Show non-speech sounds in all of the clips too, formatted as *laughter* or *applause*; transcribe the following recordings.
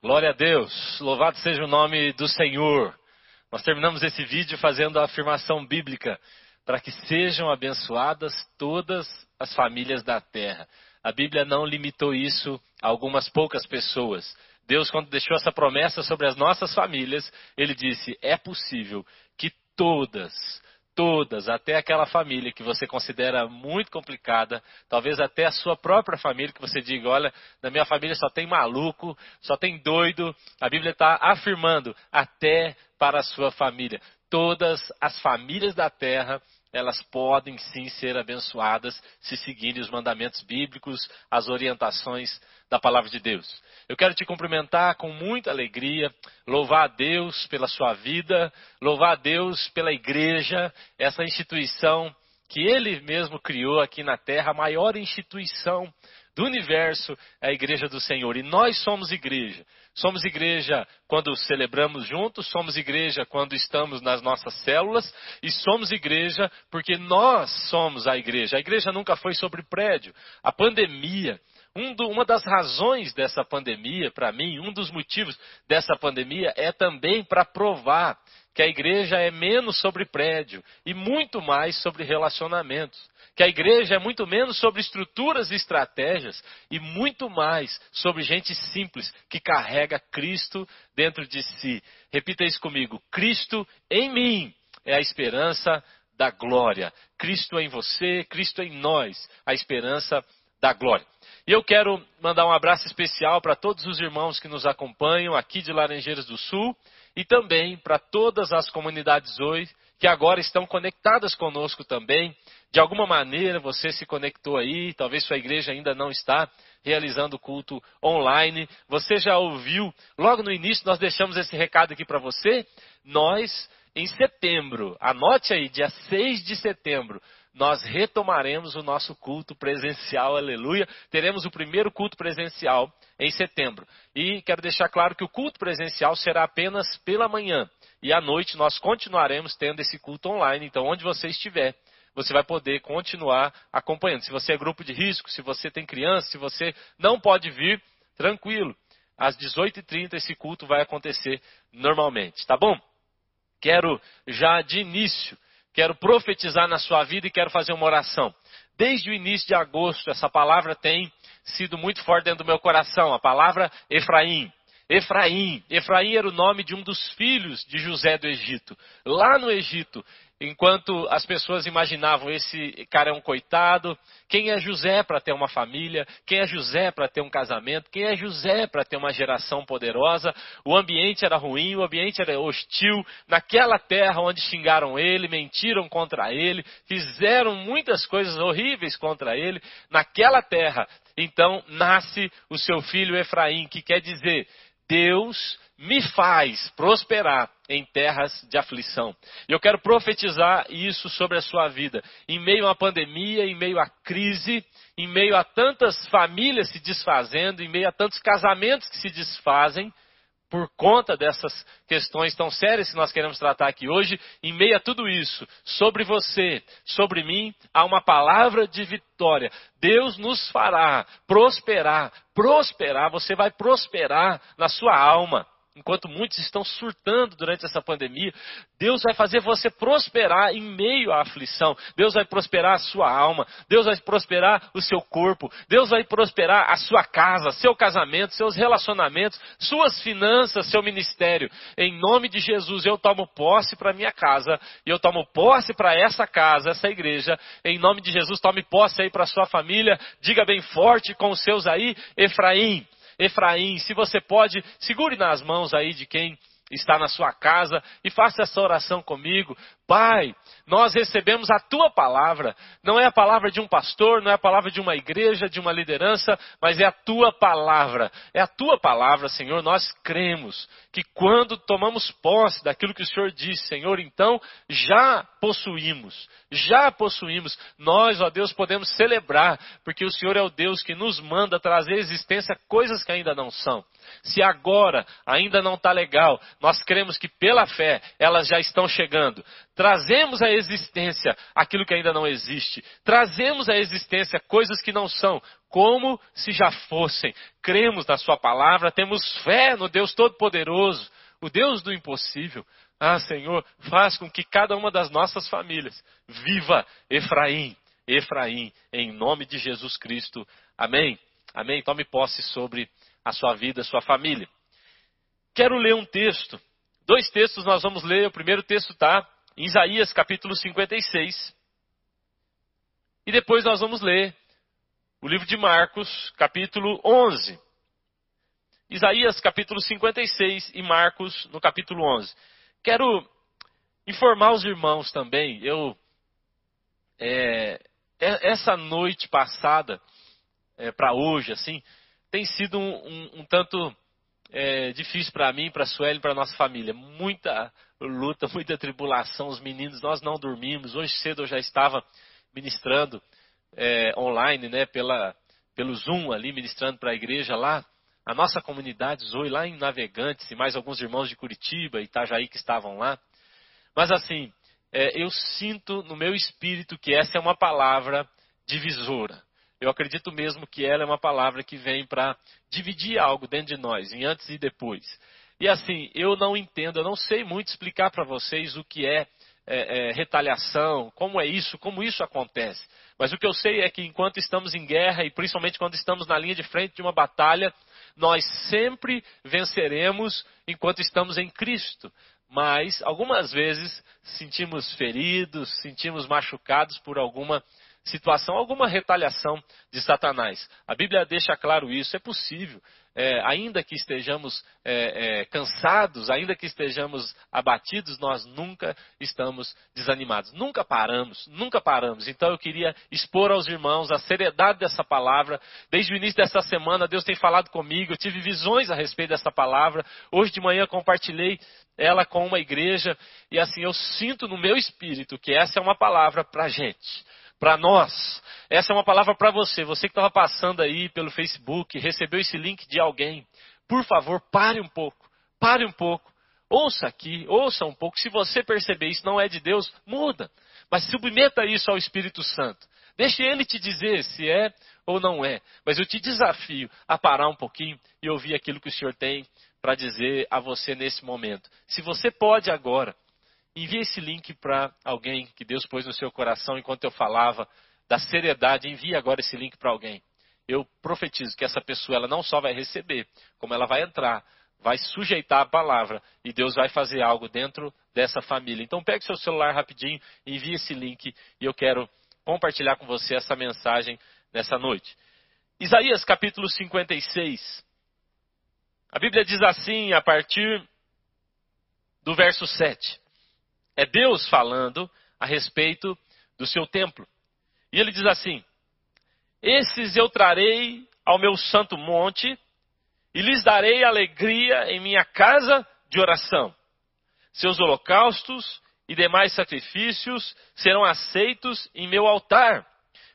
Glória a Deus, louvado seja o nome do Senhor. Nós terminamos esse vídeo fazendo a afirmação bíblica para que sejam abençoadas todas as famílias da terra. A Bíblia não limitou isso a algumas poucas pessoas. Deus, quando deixou essa promessa sobre as nossas famílias, ele disse: é possível que todas, todas, até aquela família que você considera muito complicada, talvez até a sua própria família, que você diga: olha, na minha família só tem maluco, só tem doido. A Bíblia está afirmando: até para a sua família. Todas as famílias da terra elas podem sim ser abençoadas se seguirem os mandamentos bíblicos, as orientações da palavra de Deus. Eu quero te cumprimentar com muita alegria, louvar a Deus pela sua vida, louvar a Deus pela igreja, essa instituição que Ele mesmo criou aqui na terra, a maior instituição do universo é a igreja do Senhor. E nós somos igreja. Somos igreja quando celebramos juntos, somos igreja quando estamos nas nossas células, e somos igreja porque nós somos a igreja. A igreja nunca foi sobre prédio. A pandemia, um do, uma das razões dessa pandemia, para mim, um dos motivos dessa pandemia é também para provar que a igreja é menos sobre prédio e muito mais sobre relacionamentos. Que a igreja é muito menos sobre estruturas e estratégias e muito mais sobre gente simples que carrega Cristo dentro de si. Repita isso comigo: Cristo em mim é a esperança da glória. Cristo em você, Cristo em nós, a esperança da glória. E eu quero mandar um abraço especial para todos os irmãos que nos acompanham aqui de Laranjeiras do Sul e também para todas as comunidades hoje que agora estão conectadas conosco também. De alguma maneira você se conectou aí, talvez sua igreja ainda não está realizando o culto online. Você já ouviu, logo no início nós deixamos esse recado aqui para você. Nós, em setembro, anote aí, dia 6 de setembro, nós retomaremos o nosso culto presencial, aleluia. Teremos o primeiro culto presencial em setembro. E quero deixar claro que o culto presencial será apenas pela manhã. E à noite nós continuaremos tendo esse culto online. Então, onde você estiver, você vai poder continuar acompanhando. Se você é grupo de risco, se você tem criança, se você não pode vir, tranquilo. Às 18h30 esse culto vai acontecer normalmente, tá bom? Quero já de início, quero profetizar na sua vida e quero fazer uma oração. Desde o início de agosto, essa palavra tem sido muito forte dentro do meu coração, a palavra Efraim. Efraim. Efraim era o nome de um dos filhos de José do Egito. Lá no Egito, enquanto as pessoas imaginavam esse cara é um coitado, quem é José para ter uma família, quem é José para ter um casamento, quem é José para ter uma geração poderosa, o ambiente era ruim, o ambiente era hostil, naquela terra onde xingaram ele, mentiram contra ele, fizeram muitas coisas horríveis contra ele, naquela terra, então nasce o seu filho Efraim, que quer dizer Deus me faz prosperar em terras de aflição. E eu quero profetizar isso sobre a sua vida. Em meio uma pandemia, em meio à crise, em meio a tantas famílias se desfazendo, em meio a tantos casamentos que se desfazem, por conta dessas questões tão sérias que nós queremos tratar aqui hoje, em meio a tudo isso, sobre você, sobre mim, há uma palavra de vitória. Deus nos fará prosperar, prosperar, você vai prosperar na sua alma enquanto muitos estão surtando durante essa pandemia, Deus vai fazer você prosperar em meio à aflição. Deus vai prosperar a sua alma, Deus vai prosperar o seu corpo, Deus vai prosperar a sua casa, seu casamento, seus relacionamentos, suas finanças, seu ministério. Em nome de Jesus, eu tomo posse para minha casa e eu tomo posse para essa casa, essa igreja. Em nome de Jesus, tome posse aí para sua família. Diga bem forte com os seus aí, Efraim. Efraim, se você pode, segure nas mãos aí de quem está na sua casa e faça essa oração comigo. Pai, nós recebemos a tua palavra. Não é a palavra de um pastor, não é a palavra de uma igreja, de uma liderança, mas é a tua palavra. É a tua palavra, Senhor. Nós cremos que quando tomamos posse daquilo que o Senhor disse, Senhor, então já possuímos, já possuímos. Nós, ó Deus, podemos celebrar, porque o Senhor é o Deus que nos manda trazer à existência coisas que ainda não são. Se agora ainda não está legal, nós cremos que pela fé elas já estão chegando. Trazemos à existência aquilo que ainda não existe. Trazemos à existência coisas que não são, como se já fossem. Cremos na Sua palavra, temos fé no Deus Todo-Poderoso, o Deus do impossível. Ah, Senhor, faz com que cada uma das nossas famílias viva Efraim, Efraim, em nome de Jesus Cristo. Amém. Amém. Tome posse sobre a sua vida, a sua família. Quero ler um texto. Dois textos nós vamos ler. O primeiro texto está em Isaías capítulo 56. E depois nós vamos ler o livro de Marcos, capítulo 11. Isaías capítulo 56 e Marcos no capítulo 11. Quero informar os irmãos também. Eu é, é essa noite passada é, para hoje, assim, tem sido um, um, um tanto é, difícil para mim, para a Sueli, para nossa família. Muita luta, *laughs* muita tribulação. Os meninos, nós não dormimos. Hoje cedo eu já estava ministrando é, online, né, pela, pelo Zoom ali, ministrando para a igreja lá. A nossa comunidade Zoe lá em Navegantes e mais alguns irmãos de Curitiba e Itajaí que estavam lá. Mas assim, é, eu sinto no meu espírito que essa é uma palavra divisora. Eu acredito mesmo que ela é uma palavra que vem para dividir algo dentro de nós, em antes e depois. E assim, eu não entendo, eu não sei muito explicar para vocês o que é, é, é, retaliação, como é isso, como isso acontece. Mas o que eu sei é que enquanto estamos em guerra, e principalmente quando estamos na linha de frente de uma batalha, nós sempre venceremos enquanto estamos em Cristo. Mas algumas vezes sentimos feridos, sentimos machucados por alguma situação, alguma retaliação de Satanás. A Bíblia deixa claro isso, é possível. É, ainda que estejamos é, é, cansados, ainda que estejamos abatidos, nós nunca estamos desanimados. Nunca paramos, nunca paramos. Então eu queria expor aos irmãos a seriedade dessa palavra. Desde o início dessa semana, Deus tem falado comigo, eu tive visões a respeito dessa palavra. Hoje de manhã compartilhei ela com uma igreja e assim eu sinto no meu espírito que essa é uma palavra para a gente para nós. Essa é uma palavra para você. Você que estava passando aí pelo Facebook, recebeu esse link de alguém. Por favor, pare um pouco. Pare um pouco. Ouça aqui, ouça um pouco. Se você perceber isso não é de Deus, muda. Mas submeta isso ao Espírito Santo. Deixe ele te dizer se é ou não é. Mas eu te desafio a parar um pouquinho e ouvir aquilo que o Senhor tem para dizer a você nesse momento. Se você pode agora, Envie esse link para alguém que Deus pôs no seu coração enquanto eu falava da seriedade. Envie agora esse link para alguém. Eu profetizo que essa pessoa ela não só vai receber, como ela vai entrar, vai sujeitar a palavra e Deus vai fazer algo dentro dessa família. Então pegue seu celular rapidinho, envie esse link e eu quero compartilhar com você essa mensagem nessa noite. Isaías capítulo 56. A Bíblia diz assim a partir do verso 7. É Deus falando a respeito do seu templo. E ele diz assim: Esses eu trarei ao meu santo monte e lhes darei alegria em minha casa de oração. Seus holocaustos e demais sacrifícios serão aceitos em meu altar,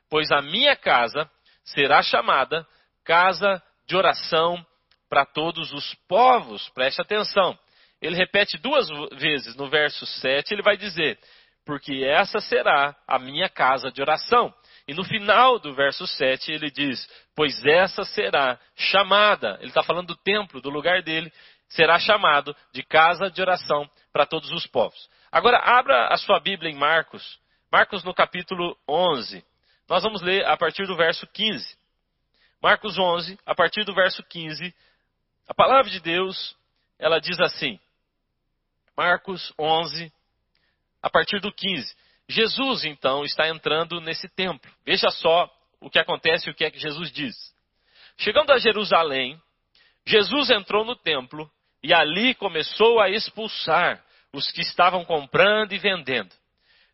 pois a minha casa será chamada casa de oração para todos os povos. Preste atenção ele repete duas vezes no verso 7, ele vai dizer: Porque essa será a minha casa de oração. E no final do verso 7 ele diz: Pois essa será chamada, ele está falando do templo, do lugar dele, será chamado de casa de oração para todos os povos. Agora, abra a sua Bíblia em Marcos, Marcos no capítulo 11. Nós vamos ler a partir do verso 15. Marcos 11, a partir do verso 15, a palavra de Deus, ela diz assim: Marcos 11, a partir do 15. Jesus, então, está entrando nesse templo. Veja só o que acontece e o que é que Jesus diz. Chegando a Jerusalém, Jesus entrou no templo e ali começou a expulsar os que estavam comprando e vendendo.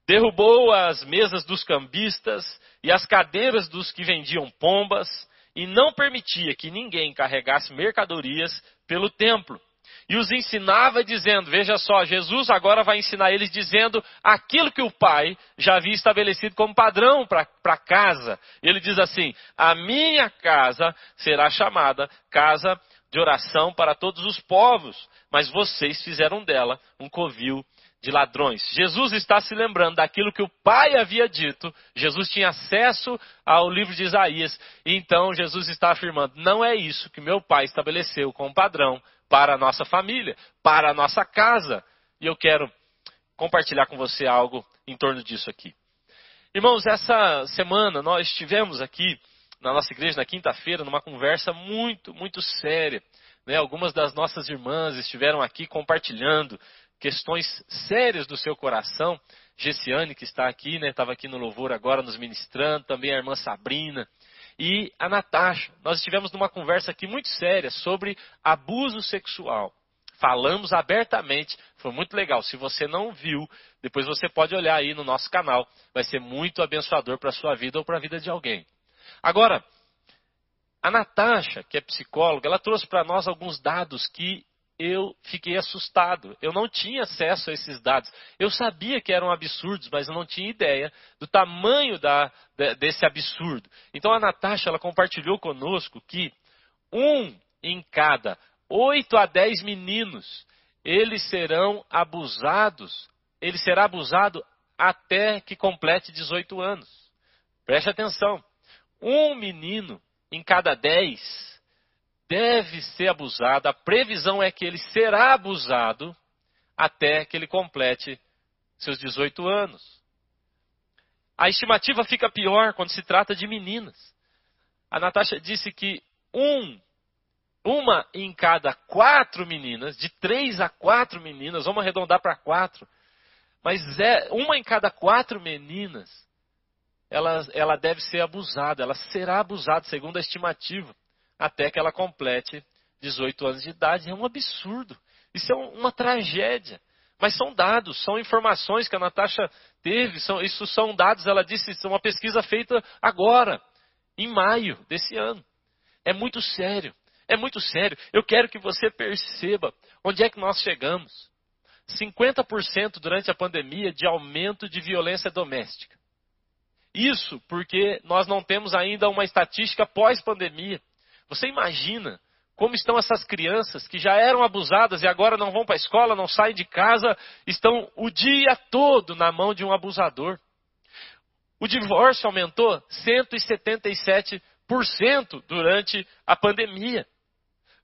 Derrubou as mesas dos cambistas e as cadeiras dos que vendiam pombas e não permitia que ninguém carregasse mercadorias pelo templo e os ensinava dizendo: Veja só, Jesus agora vai ensinar eles dizendo aquilo que o Pai já havia estabelecido como padrão para casa. Ele diz assim: A minha casa será chamada casa de oração para todos os povos, mas vocês fizeram dela um covil de ladrões. Jesus está se lembrando daquilo que o Pai havia dito. Jesus tinha acesso ao livro de Isaías. E então Jesus está afirmando: não é isso que meu Pai estabeleceu como padrão para a nossa família, para a nossa casa. E eu quero compartilhar com você algo em torno disso aqui. Irmãos, essa semana nós estivemos aqui na nossa igreja na quinta-feira numa conversa muito, muito séria. Né? Algumas das nossas irmãs estiveram aqui compartilhando questões sérias do seu coração. Gessiane, que está aqui, né, estava aqui no louvor agora nos ministrando, também a irmã Sabrina e a Natasha. Nós estivemos numa conversa aqui muito séria sobre abuso sexual. Falamos abertamente, foi muito legal. Se você não viu, depois você pode olhar aí no nosso canal. Vai ser muito abençoador para a sua vida ou para a vida de alguém. Agora, a Natasha, que é psicóloga, ela trouxe para nós alguns dados que eu fiquei assustado. Eu não tinha acesso a esses dados. Eu sabia que eram absurdos, mas eu não tinha ideia do tamanho da, desse absurdo. Então a Natasha ela compartilhou conosco que um em cada oito a dez meninos eles serão abusados. Ele será abusado até que complete 18 anos. Preste atenção. Um menino em cada dez deve ser abusado, a previsão é que ele será abusado até que ele complete seus 18 anos. A estimativa fica pior quando se trata de meninas. A Natasha disse que um, uma em cada quatro meninas, de três a quatro meninas, vamos arredondar para quatro, mas é, uma em cada quatro meninas, ela, ela deve ser abusada, ela será abusada, segundo a estimativa até que ela complete 18 anos de idade. É um absurdo. Isso é uma tragédia. Mas são dados, são informações que a Natasha teve, são, isso são dados, ela disse, isso é uma pesquisa feita agora, em maio desse ano. É muito sério, é muito sério. Eu quero que você perceba onde é que nós chegamos. 50% durante a pandemia de aumento de violência doméstica. Isso porque nós não temos ainda uma estatística pós-pandemia. Você imagina como estão essas crianças que já eram abusadas e agora não vão para a escola, não saem de casa, estão o dia todo na mão de um abusador. O divórcio aumentou 177% durante a pandemia.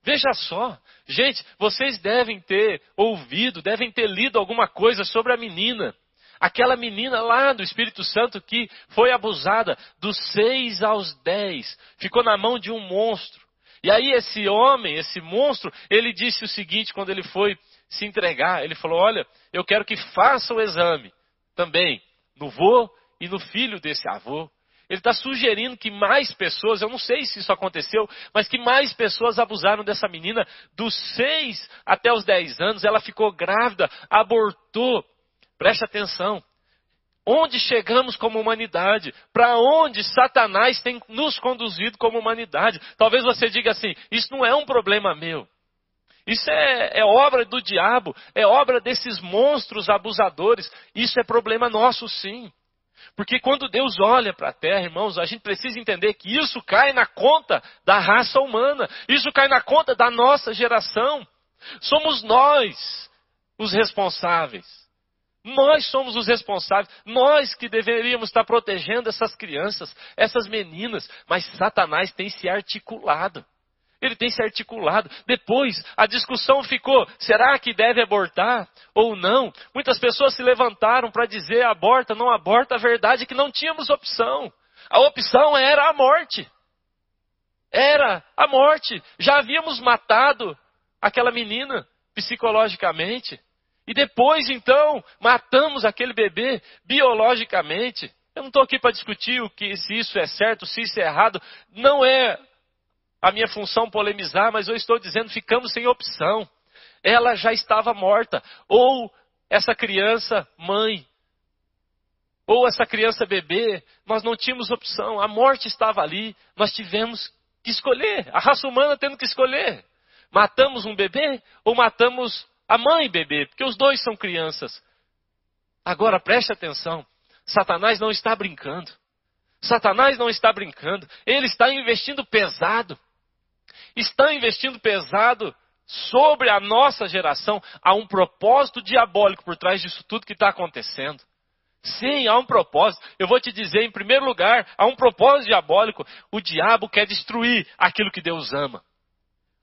Veja só, gente, vocês devem ter ouvido, devem ter lido alguma coisa sobre a menina. Aquela menina lá do Espírito Santo que foi abusada dos seis aos dez, ficou na mão de um monstro. E aí esse homem, esse monstro, ele disse o seguinte quando ele foi se entregar, ele falou: "Olha, eu quero que faça o exame também no vô e no filho desse avô. Ele está sugerindo que mais pessoas, eu não sei se isso aconteceu, mas que mais pessoas abusaram dessa menina dos 6 até os 10 anos. Ela ficou grávida, abortou. Preste atenção. Onde chegamos como humanidade? Para onde Satanás tem nos conduzido como humanidade? Talvez você diga assim: isso não é um problema meu. Isso é, é, obra do diabo, é obra desses monstros abusadores. Isso é problema nosso, sim. Porque quando Deus olha para a terra, irmãos, a gente precisa entender que isso cai na conta da raça humana, isso cai na conta da nossa geração. Somos nós os responsáveis. Nós somos os responsáveis, nós que deveríamos estar protegendo essas crianças, essas meninas, mas Satanás tem se articulado. Ele tem se articulado. Depois, a discussão ficou: será que deve abortar ou não? Muitas pessoas se levantaram para dizer aborta, não aborta. A verdade é que não tínhamos opção. A opção era a morte. Era a morte. Já havíamos matado aquela menina psicologicamente. E depois, então, matamos aquele bebê biologicamente. Eu não estou aqui para discutir o que, se isso é certo, se isso é errado. Não é a minha função polemizar, mas eu estou dizendo ficamos sem opção. Ela já estava morta. Ou essa criança, mãe. Ou essa criança, bebê. Nós não tínhamos opção. A morte estava ali. Nós tivemos que escolher. A raça humana tendo que escolher. Matamos um bebê ou matamos a mãe bebê, porque os dois são crianças. Agora preste atenção: Satanás não está brincando. Satanás não está brincando, ele está investindo pesado. estão investindo pesado sobre a nossa geração. Há um propósito diabólico por trás disso tudo que está acontecendo. Sim, há um propósito. Eu vou te dizer, em primeiro lugar, há um propósito diabólico. O diabo quer destruir aquilo que Deus ama.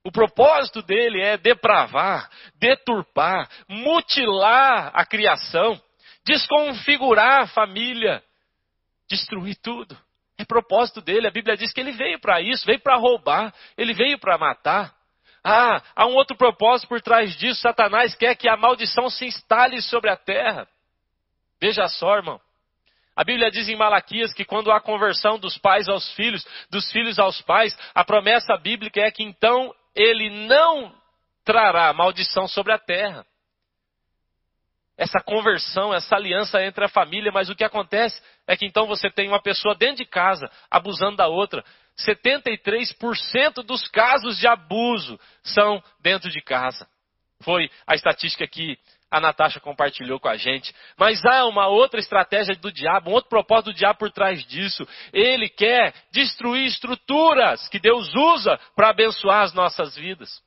O propósito dele é depravar, deturpar, mutilar a criação, desconfigurar a família, destruir tudo. É propósito dele. A Bíblia diz que ele veio para isso, veio para roubar, ele veio para matar. Ah, há um outro propósito por trás disso. Satanás quer que a maldição se instale sobre a terra. Veja só, irmão. A Bíblia diz em Malaquias que quando há conversão dos pais aos filhos, dos filhos aos pais, a promessa bíblica é que então ele não trará maldição sobre a terra. Essa conversão, essa aliança entre a família, mas o que acontece é que então você tem uma pessoa dentro de casa abusando da outra. 73% dos casos de abuso são dentro de casa. Foi a estatística que a Natasha compartilhou com a gente. Mas há uma outra estratégia do diabo, um outro propósito do diabo por trás disso. Ele quer destruir estruturas que Deus usa para abençoar as nossas vidas.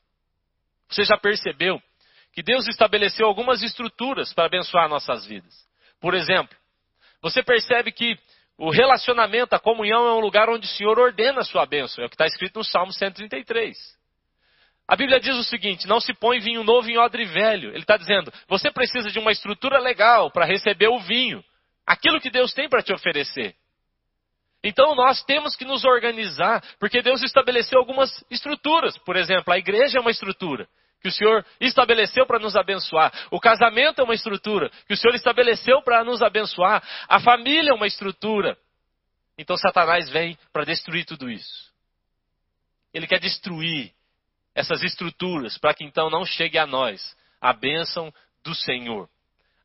Você já percebeu que Deus estabeleceu algumas estruturas para abençoar nossas vidas? Por exemplo, você percebe que o relacionamento, a comunhão é um lugar onde o Senhor ordena a sua bênção. É o que está escrito no Salmo 133. A Bíblia diz o seguinte: não se põe vinho novo em odre velho. Ele está dizendo, você precisa de uma estrutura legal para receber o vinho, aquilo que Deus tem para te oferecer. Então nós temos que nos organizar, porque Deus estabeleceu algumas estruturas. Por exemplo, a igreja é uma estrutura que o Senhor estabeleceu para nos abençoar. O casamento é uma estrutura que o Senhor estabeleceu para nos abençoar. A família é uma estrutura. Então Satanás vem para destruir tudo isso. Ele quer destruir essas estruturas, para que então não chegue a nós a bênção do Senhor.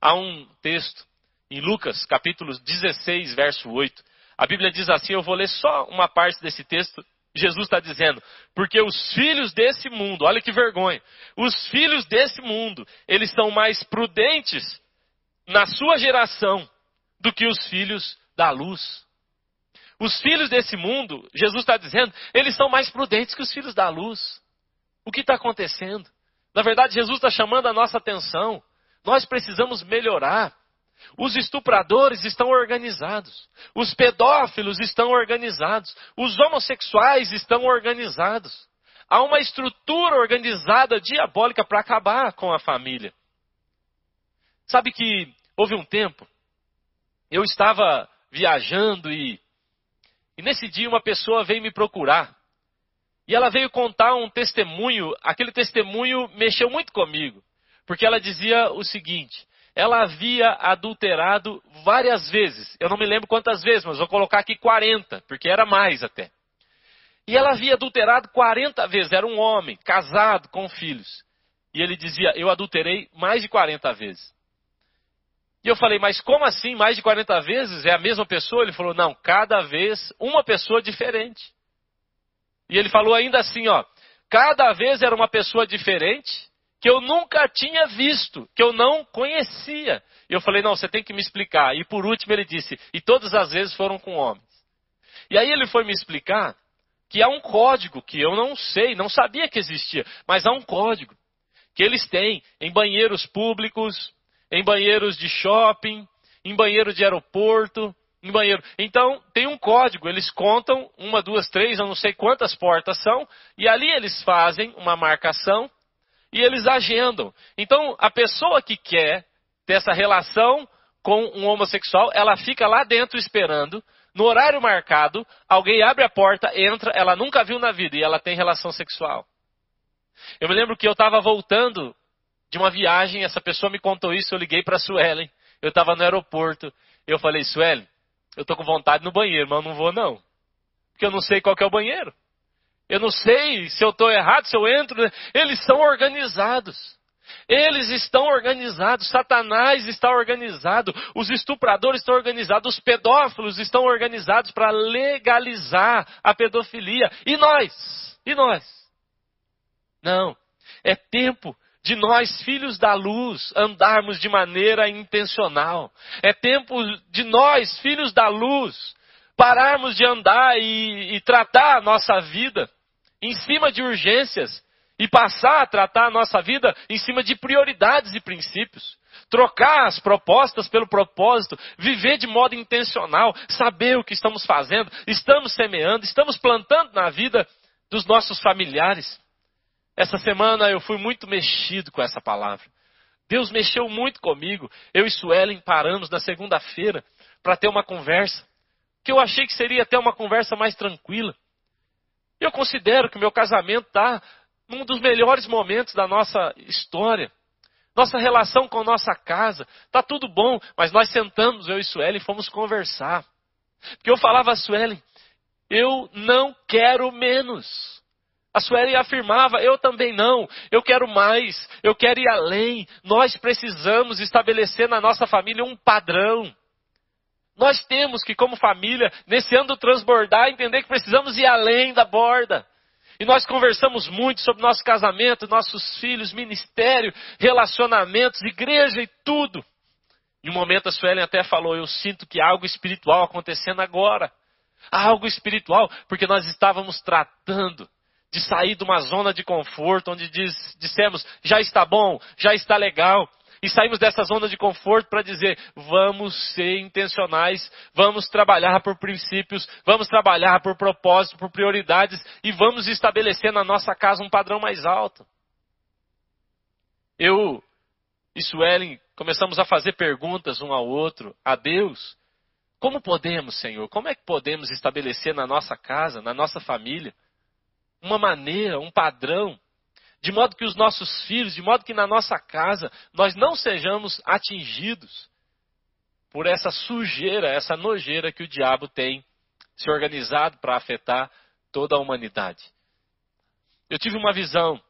Há um texto em Lucas, capítulo 16, verso 8. A Bíblia diz assim: eu vou ler só uma parte desse texto. Jesus está dizendo, porque os filhos desse mundo, olha que vergonha, os filhos desse mundo, eles são mais prudentes na sua geração do que os filhos da luz. Os filhos desse mundo, Jesus está dizendo, eles são mais prudentes que os filhos da luz. O que está acontecendo? Na verdade, Jesus está chamando a nossa atenção. Nós precisamos melhorar. Os estupradores estão organizados. Os pedófilos estão organizados. Os homossexuais estão organizados. Há uma estrutura organizada diabólica para acabar com a família. Sabe que houve um tempo, eu estava viajando e, e nesse dia uma pessoa veio me procurar. E ela veio contar um testemunho, aquele testemunho mexeu muito comigo, porque ela dizia o seguinte: ela havia adulterado várias vezes, eu não me lembro quantas vezes, mas vou colocar aqui 40, porque era mais até. E ela havia adulterado 40 vezes, era um homem, casado, com filhos. E ele dizia: Eu adulterei mais de 40 vezes. E eu falei: Mas como assim, mais de 40 vezes? É a mesma pessoa? Ele falou: Não, cada vez uma pessoa diferente. E ele falou ainda assim, ó, cada vez era uma pessoa diferente que eu nunca tinha visto, que eu não conhecia. E eu falei, não, você tem que me explicar. E por último ele disse, e todas as vezes foram com homens. E aí ele foi me explicar que há um código que eu não sei, não sabia que existia, mas há um código que eles têm em banheiros públicos, em banheiros de shopping, em banheiro de aeroporto, em banheiro. Então, tem um código, eles contam uma, duas, três, eu não sei quantas portas são, e ali eles fazem uma marcação e eles agendam. Então, a pessoa que quer ter essa relação com um homossexual, ela fica lá dentro esperando, no horário marcado, alguém abre a porta, entra, ela nunca viu na vida e ela tem relação sexual. Eu me lembro que eu estava voltando de uma viagem, essa pessoa me contou isso, eu liguei para a Suelen, eu estava no aeroporto, eu falei, Suelen, eu tô com vontade no banheiro, mas eu não vou não. Porque eu não sei qual é o banheiro. Eu não sei se eu estou errado, se eu entro. Né? Eles são organizados. Eles estão organizados. Satanás está organizado. Os estupradores estão organizados. Os pedófilos estão organizados para legalizar a pedofilia. E nós? E nós? Não. É tempo de nós, filhos da luz, andarmos de maneira intencional. É tempo de nós, filhos da luz, pararmos de andar e, e tratar a nossa vida em cima de urgências e passar a tratar a nossa vida em cima de prioridades e princípios. Trocar as propostas pelo propósito, viver de modo intencional, saber o que estamos fazendo, estamos semeando, estamos plantando na vida dos nossos familiares. Essa semana eu fui muito mexido com essa palavra. Deus mexeu muito comigo. Eu e Suelen paramos na segunda-feira para ter uma conversa, que eu achei que seria até uma conversa mais tranquila. Eu considero que o meu casamento está num dos melhores momentos da nossa história. Nossa relação com nossa casa, está tudo bom, mas nós sentamos, eu e Suelen, e fomos conversar. Porque eu falava a Suelen, eu não quero menos. A Sueli afirmava: eu também não, eu quero mais, eu quero ir além. Nós precisamos estabelecer na nossa família um padrão. Nós temos que, como família, nesse ano transbordar, entender que precisamos ir além da borda. E nós conversamos muito sobre nosso casamento, nossos filhos, ministério, relacionamentos, igreja e tudo. Em um momento a Suelen até falou: Eu sinto que há algo espiritual acontecendo agora. Há algo espiritual, porque nós estávamos tratando de sair de uma zona de conforto, onde diz, dissemos, já está bom, já está legal, e saímos dessa zona de conforto para dizer, vamos ser intencionais, vamos trabalhar por princípios, vamos trabalhar por propósito, por prioridades, e vamos estabelecer na nossa casa um padrão mais alto. Eu e Suelen começamos a fazer perguntas um ao outro, a Deus. Como podemos, Senhor? Como é que podemos estabelecer na nossa casa, na nossa família, uma maneira, um padrão, de modo que os nossos filhos, de modo que na nossa casa nós não sejamos atingidos por essa sujeira, essa nojeira que o diabo tem se organizado para afetar toda a humanidade. Eu tive uma visão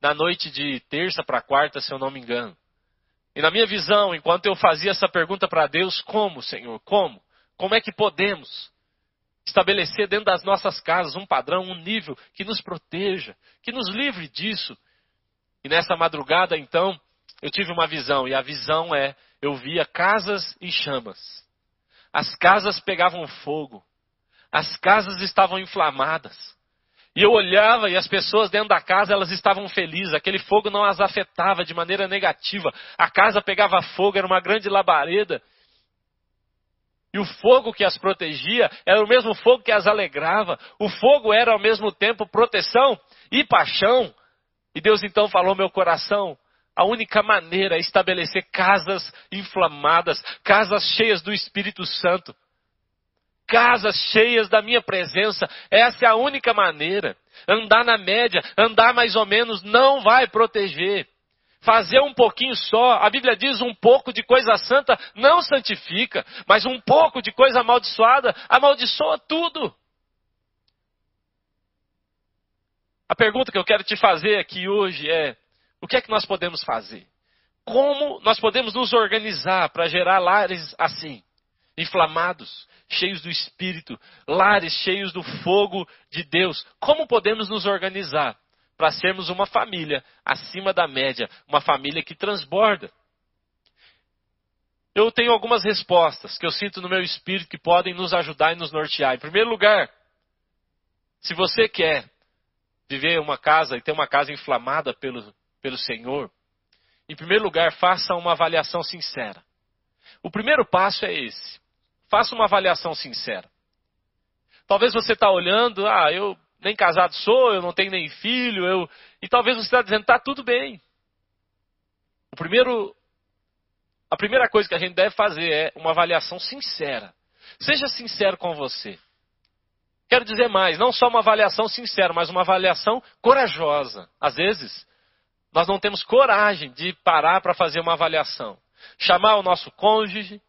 na noite de terça para quarta, se eu não me engano. E na minha visão, enquanto eu fazia essa pergunta para Deus, como, Senhor? Como? Como é que podemos? Estabelecer dentro das nossas casas um padrão, um nível que nos proteja, que nos livre disso. E nessa madrugada, então, eu tive uma visão, e a visão é: eu via casas em chamas. As casas pegavam fogo, as casas estavam inflamadas. E eu olhava e as pessoas dentro da casa, elas estavam felizes, aquele fogo não as afetava de maneira negativa. A casa pegava fogo, era uma grande labareda. E o fogo que as protegia era o mesmo fogo que as alegrava. O fogo era ao mesmo tempo proteção e paixão. E Deus então falou meu coração. A única maneira é estabelecer casas inflamadas, casas cheias do Espírito Santo, casas cheias da minha presença. Essa é a única maneira. Andar na média, andar mais ou menos, não vai proteger. Fazer um pouquinho só, a Bíblia diz um pouco de coisa santa não santifica, mas um pouco de coisa amaldiçoada amaldiçoa tudo. A pergunta que eu quero te fazer aqui hoje é: o que é que nós podemos fazer? Como nós podemos nos organizar para gerar lares assim, inflamados, cheios do Espírito, lares cheios do fogo de Deus? Como podemos nos organizar? Para sermos uma família acima da média, uma família que transborda. Eu tenho algumas respostas que eu sinto no meu espírito que podem nos ajudar e nos nortear. Em primeiro lugar, se você quer viver uma casa e ter uma casa inflamada pelo, pelo Senhor, em primeiro lugar, faça uma avaliação sincera. O primeiro passo é esse. Faça uma avaliação sincera. Talvez você está olhando, ah, eu nem casado sou, eu não tenho nem filho, eu... e talvez você está dizendo, está tudo bem. O primeiro, a primeira coisa que a gente deve fazer é uma avaliação sincera. Seja sincero com você. Quero dizer mais, não só uma avaliação sincera, mas uma avaliação corajosa. Às vezes, nós não temos coragem de parar para fazer uma avaliação. Chamar o nosso cônjuge,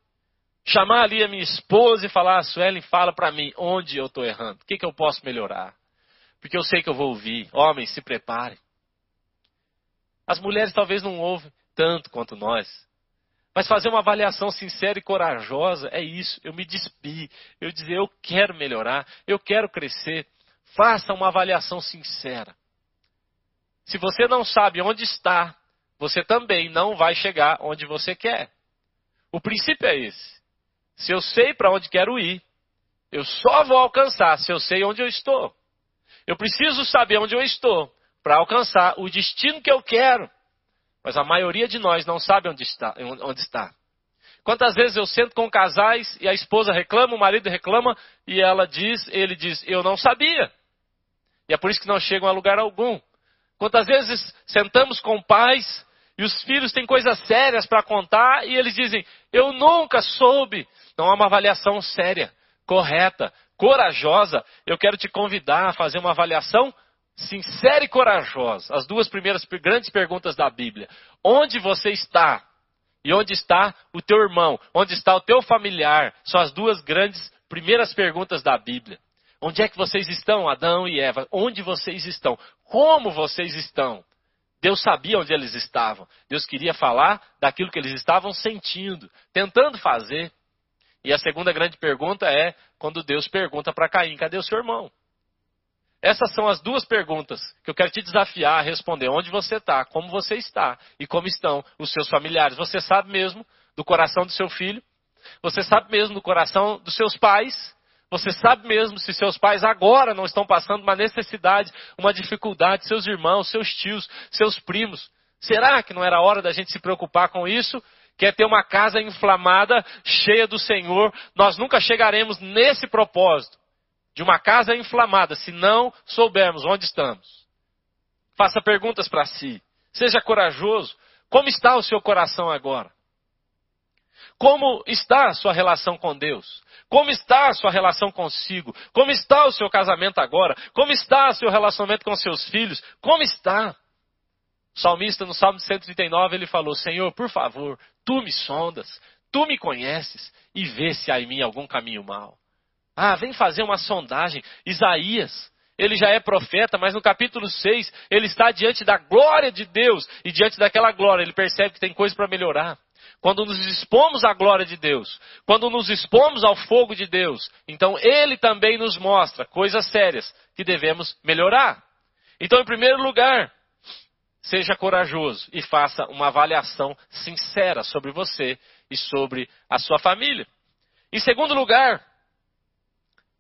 chamar ali a minha esposa e falar, Suelen, fala para mim onde eu estou errando, o que, que eu posso melhorar. Porque eu sei que eu vou ouvir. Homens, se preparem. As mulheres talvez não ouvem tanto quanto nós. Mas fazer uma avaliação sincera e corajosa é isso. Eu me despi. Eu dizer, eu quero melhorar. Eu quero crescer. Faça uma avaliação sincera. Se você não sabe onde está, você também não vai chegar onde você quer. O princípio é esse. Se eu sei para onde quero ir, eu só vou alcançar se eu sei onde eu estou. Eu preciso saber onde eu estou para alcançar o destino que eu quero. Mas a maioria de nós não sabe onde está. Onde está. Quantas vezes eu sento com casais e a esposa reclama, o marido reclama e ela diz, ele diz, eu não sabia. E é por isso que não chegam a lugar algum. Quantas vezes sentamos com pais e os filhos têm coisas sérias para contar e eles dizem, eu nunca soube. Não há uma avaliação séria, correta, corajosa. Eu quero te convidar a fazer uma avaliação sincera e corajosa. As duas primeiras grandes perguntas da Bíblia. Onde você está? E onde está o teu irmão? Onde está o teu familiar? São as duas grandes primeiras perguntas da Bíblia. Onde é que vocês estão, Adão e Eva? Onde vocês estão? Como vocês estão? Deus sabia onde eles estavam. Deus queria falar daquilo que eles estavam sentindo, tentando fazer. E a segunda grande pergunta é quando Deus pergunta para Caim: cadê o seu irmão? Essas são as duas perguntas que eu quero te desafiar a responder. Onde você está, como você está e como estão os seus familiares. Você sabe mesmo do coração do seu filho? Você sabe mesmo do coração dos seus pais? Você sabe mesmo se seus pais agora não estão passando uma necessidade, uma dificuldade, seus irmãos, seus tios, seus primos? Será que não era hora da gente se preocupar com isso? Quer ter uma casa inflamada, cheia do Senhor? Nós nunca chegaremos nesse propósito de uma casa inflamada se não soubermos onde estamos. Faça perguntas para si. Seja corajoso. Como está o seu coração agora? Como está a sua relação com Deus? Como está a sua relação consigo? Como está o seu casamento agora? Como está o seu relacionamento com seus filhos? Como está? O salmista, no Salmo 139, ele falou: Senhor, por favor, tu me sondas, tu me conheces e vê se há em mim algum caminho mau. Ah, vem fazer uma sondagem. Isaías, ele já é profeta, mas no capítulo 6, ele está diante da glória de Deus. E diante daquela glória, ele percebe que tem coisa para melhorar. Quando nos expomos à glória de Deus, quando nos expomos ao fogo de Deus, então ele também nos mostra coisas sérias que devemos melhorar. Então, em primeiro lugar, seja corajoso e faça uma avaliação sincera sobre você e sobre a sua família. Em segundo lugar,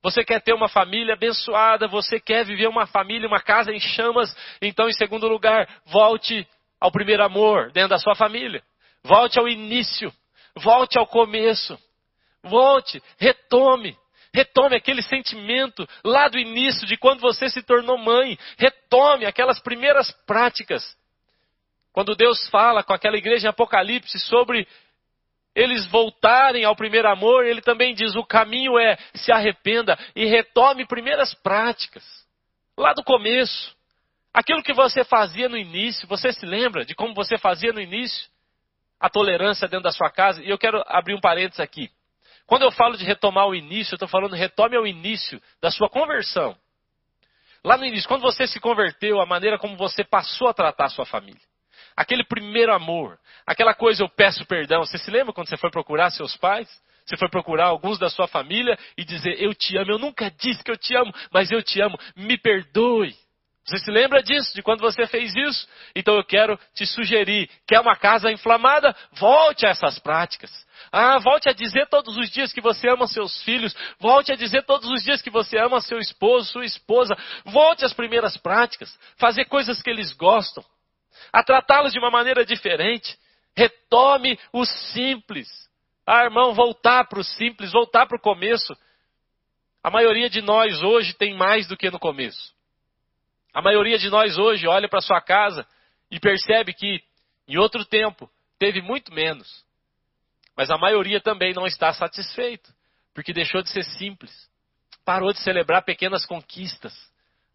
você quer ter uma família abençoada, você quer viver uma família, uma casa em chamas, então, em segundo lugar, volte ao primeiro amor dentro da sua família. Volte ao início, volte ao começo. Volte, retome. Retome aquele sentimento lá do início, de quando você se tornou mãe. Retome aquelas primeiras práticas. Quando Deus fala com aquela igreja em Apocalipse sobre eles voltarem ao primeiro amor, ele também diz: o caminho é se arrependa e retome primeiras práticas, lá do começo. Aquilo que você fazia no início, você se lembra de como você fazia no início? A tolerância dentro da sua casa. E eu quero abrir um parênteses aqui. Quando eu falo de retomar o início, eu estou falando retome ao início da sua conversão. Lá no início, quando você se converteu, a maneira como você passou a tratar a sua família aquele primeiro amor, aquela coisa eu peço perdão. Você se lembra quando você foi procurar seus pais? Você foi procurar alguns da sua família e dizer: Eu te amo. Eu nunca disse que eu te amo, mas eu te amo. Me perdoe. Você se lembra disso, de quando você fez isso? Então eu quero te sugerir: quer uma casa inflamada? Volte a essas práticas. Ah, volte a dizer todos os dias que você ama seus filhos. Volte a dizer todos os dias que você ama seu esposo, sua esposa. Volte às primeiras práticas. Fazer coisas que eles gostam a tratá-los de uma maneira diferente. Retome o simples. Ah, irmão, voltar para o simples, voltar para o começo. A maioria de nós hoje tem mais do que no começo. A maioria de nós hoje olha para sua casa e percebe que em outro tempo teve muito menos. Mas a maioria também não está satisfeito, porque deixou de ser simples. Parou de celebrar pequenas conquistas.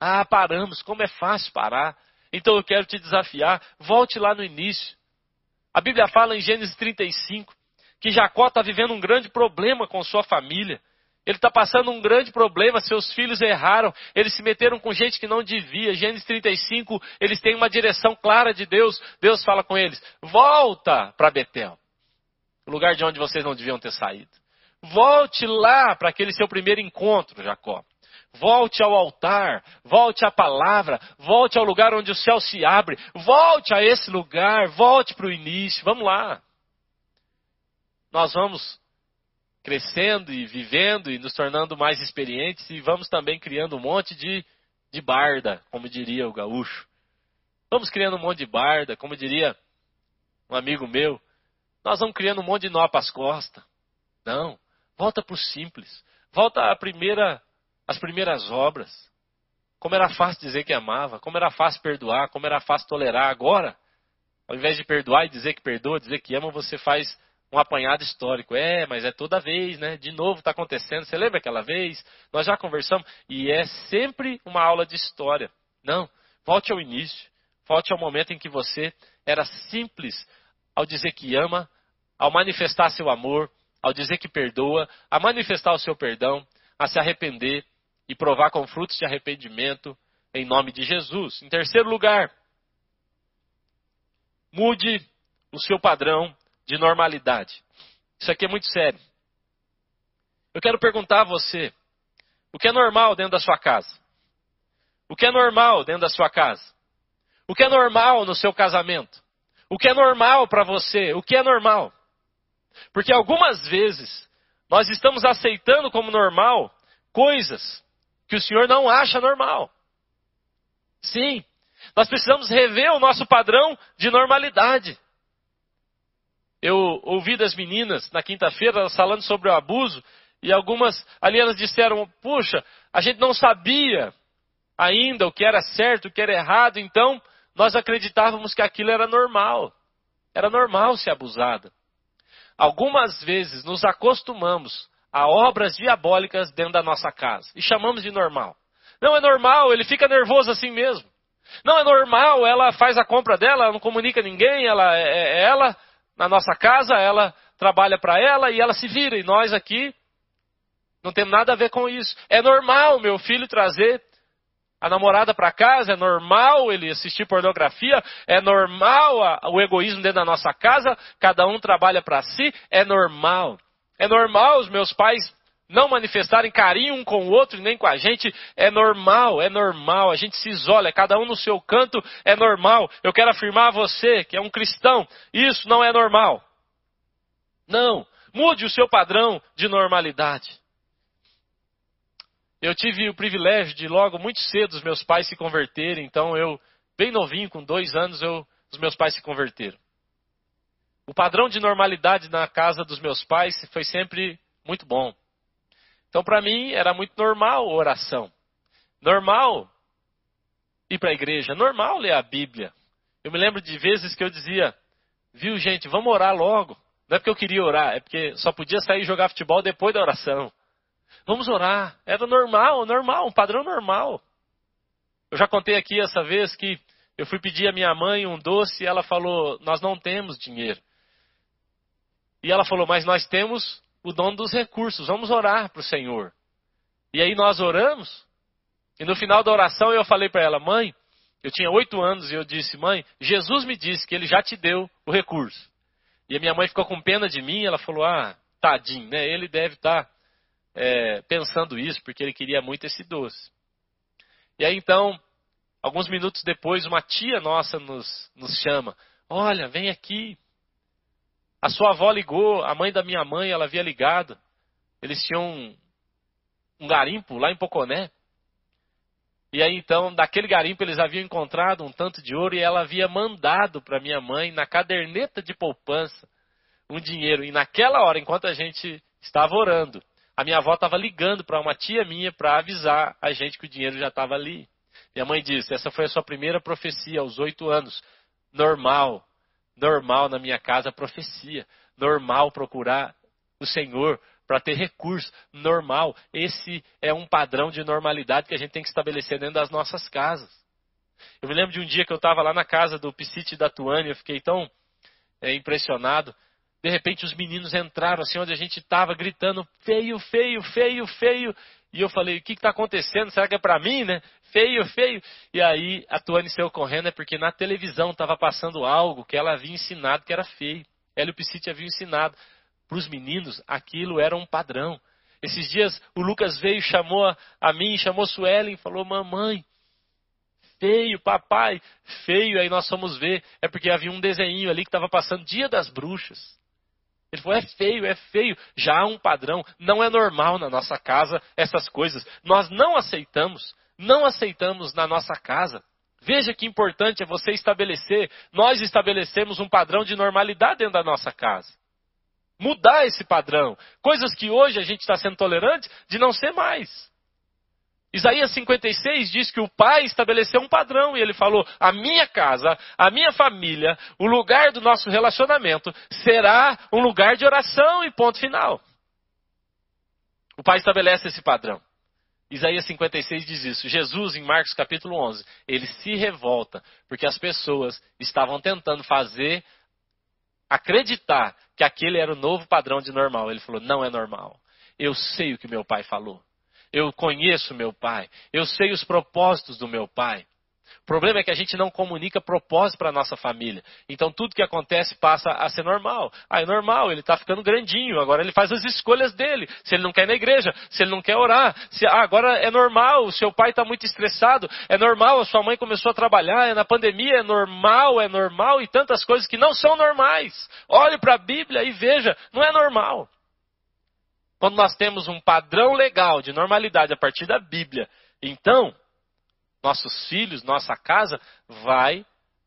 Ah, paramos, como é fácil parar. Então eu quero te desafiar, volte lá no início. A Bíblia fala em Gênesis 35 que Jacó está vivendo um grande problema com sua família. Ele está passando um grande problema, seus filhos erraram, eles se meteram com gente que não devia. Gênesis 35, eles têm uma direção clara de Deus. Deus fala com eles: volta para Betel, o lugar de onde vocês não deviam ter saído. Volte lá para aquele seu primeiro encontro, Jacó. Volte ao altar, volte à palavra, volte ao lugar onde o céu se abre, volte a esse lugar, volte para o início. Vamos lá. Nós vamos crescendo e vivendo e nos tornando mais experientes e vamos também criando um monte de de barda, como diria o gaúcho. Vamos criando um monte de barda, como diria um amigo meu. Nós vamos criando um monte de nó para as costas. Não, volta para o simples. Volta à primeira, às primeiras obras. Como era fácil dizer que amava, como era fácil perdoar, como era fácil tolerar. Agora, ao invés de perdoar e dizer que perdoa, dizer que ama, você faz um apanhado histórico. É, mas é toda vez, né? De novo está acontecendo. Você lembra aquela vez? Nós já conversamos. E é sempre uma aula de história. Não, volte ao início. Volte ao momento em que você era simples ao dizer que ama, ao manifestar seu amor, ao dizer que perdoa, a manifestar o seu perdão, a se arrepender e provar com frutos de arrependimento em nome de Jesus. Em terceiro lugar, mude o seu padrão de normalidade. Isso aqui é muito sério. Eu quero perguntar a você: o que é normal dentro da sua casa? O que é normal dentro da sua casa? O que é normal no seu casamento? O que é normal para você? O que é normal? Porque algumas vezes nós estamos aceitando como normal coisas que o Senhor não acha normal. Sim, nós precisamos rever o nosso padrão de normalidade. Eu ouvi das meninas na quinta-feira falando sobre o abuso e algumas ali elas disseram: "Puxa, a gente não sabia ainda o que era certo, o que era errado, então nós acreditávamos que aquilo era normal. Era normal ser abusada. Algumas vezes nos acostumamos a obras diabólicas dentro da nossa casa e chamamos de normal. Não é normal, ele fica nervoso assim mesmo. Não é normal, ela faz a compra dela, não comunica ninguém, ela é, é ela na nossa casa, ela trabalha para ela e ela se vira. E nós aqui não temos nada a ver com isso. É normal meu filho trazer a namorada para casa, é normal ele assistir pornografia, é normal o egoísmo dentro da nossa casa, cada um trabalha para si, é normal. É normal os meus pais não manifestarem carinho um com o outro, nem com a gente, é normal, é normal. A gente se isola, é cada um no seu canto, é normal. Eu quero afirmar a você, que é um cristão, isso não é normal. Não, mude o seu padrão de normalidade. Eu tive o privilégio de logo muito cedo os meus pais se converterem, então eu, bem novinho, com dois anos, eu, os meus pais se converteram. O padrão de normalidade na casa dos meus pais foi sempre muito bom. Então, para mim, era muito normal oração. Normal ir para a igreja, normal ler a Bíblia. Eu me lembro de vezes que eu dizia, viu gente, vamos orar logo. Não é porque eu queria orar, é porque só podia sair jogar futebol depois da oração. Vamos orar. Era normal, normal, um padrão normal. Eu já contei aqui essa vez que eu fui pedir a minha mãe um doce e ela falou: Nós não temos dinheiro. E ela falou: Mas nós temos o dom dos recursos, vamos orar para o Senhor. E aí nós oramos. E no final da oração eu falei para ela: Mãe, eu tinha oito anos e eu disse: Mãe, Jesus me disse que ele já te deu o recurso. E a minha mãe ficou com pena de mim. Ela falou: Ah, tadinho, né? Ele deve estar. Tá é, pensando isso, porque ele queria muito esse doce. E aí então, alguns minutos depois, uma tia nossa nos, nos chama: Olha, vem aqui. A sua avó ligou, a mãe da minha mãe, ela havia ligado. Eles tinham um, um garimpo lá em Poconé. E aí então, daquele garimpo eles haviam encontrado um tanto de ouro e ela havia mandado para minha mãe na caderneta de poupança um dinheiro. E naquela hora, enquanto a gente estava orando, a minha avó estava ligando para uma tia minha para avisar a gente que o dinheiro já estava ali. Minha mãe disse: essa foi a sua primeira profecia aos oito anos. Normal, normal na minha casa profecia. Normal procurar o Senhor para ter recurso. Normal. Esse é um padrão de normalidade que a gente tem que estabelecer dentro das nossas casas. Eu me lembro de um dia que eu estava lá na casa do Piscite da Tuane, eu fiquei tão é, impressionado. De repente os meninos entraram assim onde a gente estava gritando feio, feio, feio, feio. E eu falei, o que está acontecendo? Será que é para mim, né? Feio, feio. E aí a Tuane saiu correndo, é porque na televisão estava passando algo que ela havia ensinado que era feio. Ela e o Piscite haviam ensinado. Para os meninos, aquilo era um padrão. Esses dias o Lucas veio, chamou a, mim, chamou Suelen e falou, mamãe, feio, papai, feio. Aí nós fomos ver, é porque havia um desenho ali que estava passando Dia das Bruxas. Ele falou: é feio, é feio. Já há um padrão. Não é normal na nossa casa essas coisas. Nós não aceitamos não aceitamos na nossa casa. Veja que importante é você estabelecer, nós estabelecemos um padrão de normalidade dentro da nossa casa. Mudar esse padrão. Coisas que hoje a gente está sendo tolerante, de não ser mais. Isaías 56 diz que o pai estabeleceu um padrão e ele falou: a minha casa, a minha família, o lugar do nosso relacionamento será um lugar de oração e ponto final. O pai estabelece esse padrão. Isaías 56 diz isso. Jesus, em Marcos capítulo 11, ele se revolta porque as pessoas estavam tentando fazer acreditar que aquele era o novo padrão de normal. Ele falou: não é normal. Eu sei o que meu pai falou. Eu conheço meu pai. Eu sei os propósitos do meu pai. O problema é que a gente não comunica propósito para a nossa família. Então tudo que acontece passa a ser normal. Ah, é normal, ele está ficando grandinho, agora ele faz as escolhas dele. Se ele não quer ir na igreja, se ele não quer orar, se, ah, agora é normal, o seu pai está muito estressado, é normal, a sua mãe começou a trabalhar, é na pandemia, é normal, é normal e tantas coisas que não são normais. Olhe para a Bíblia e veja, não é normal. Quando nós temos um padrão legal de normalidade a partir da Bíblia, então nossos filhos, nossa casa, vai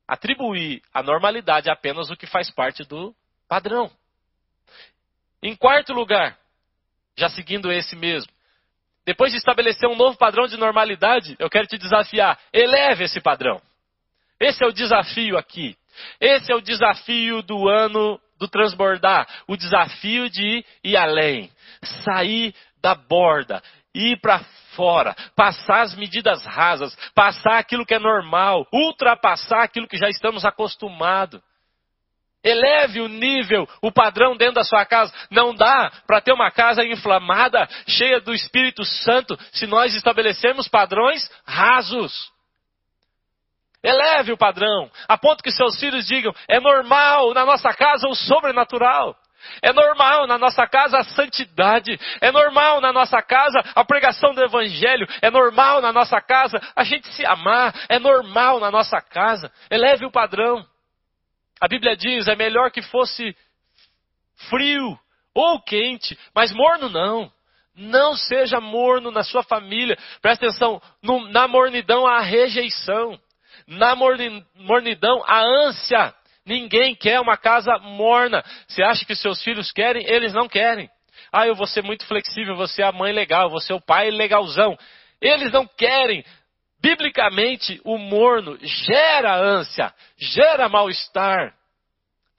atribuir a normalidade apenas o que faz parte do padrão. Em quarto lugar, já seguindo esse mesmo, depois de estabelecer um novo padrão de normalidade, eu quero te desafiar, eleve esse padrão. Esse é o desafio aqui. Esse é o desafio do ano do transbordar, o desafio de ir além, sair da borda, ir para fora, passar as medidas rasas, passar aquilo que é normal, ultrapassar aquilo que já estamos acostumados. Eleve o nível, o padrão dentro da sua casa. Não dá para ter uma casa inflamada, cheia do Espírito Santo, se nós estabelecemos padrões rasos. Eleve o padrão, a ponto que seus filhos digam: é normal na nossa casa o sobrenatural. É normal na nossa casa a santidade. É normal na nossa casa a pregação do Evangelho. É normal na nossa casa a gente se amar. É normal na nossa casa. Eleve o padrão. A Bíblia diz: é melhor que fosse frio ou quente, mas morno não. Não seja morno na sua família. Presta atenção: no, na mornidão há rejeição. Na mornidão há ânsia. Ninguém quer uma casa morna. Você acha que seus filhos querem? Eles não querem. Ah, eu vou ser muito flexível, vou ser a mãe legal, vou ser o pai legalzão. Eles não querem. Biblicamente, o morno gera ânsia, gera mal-estar.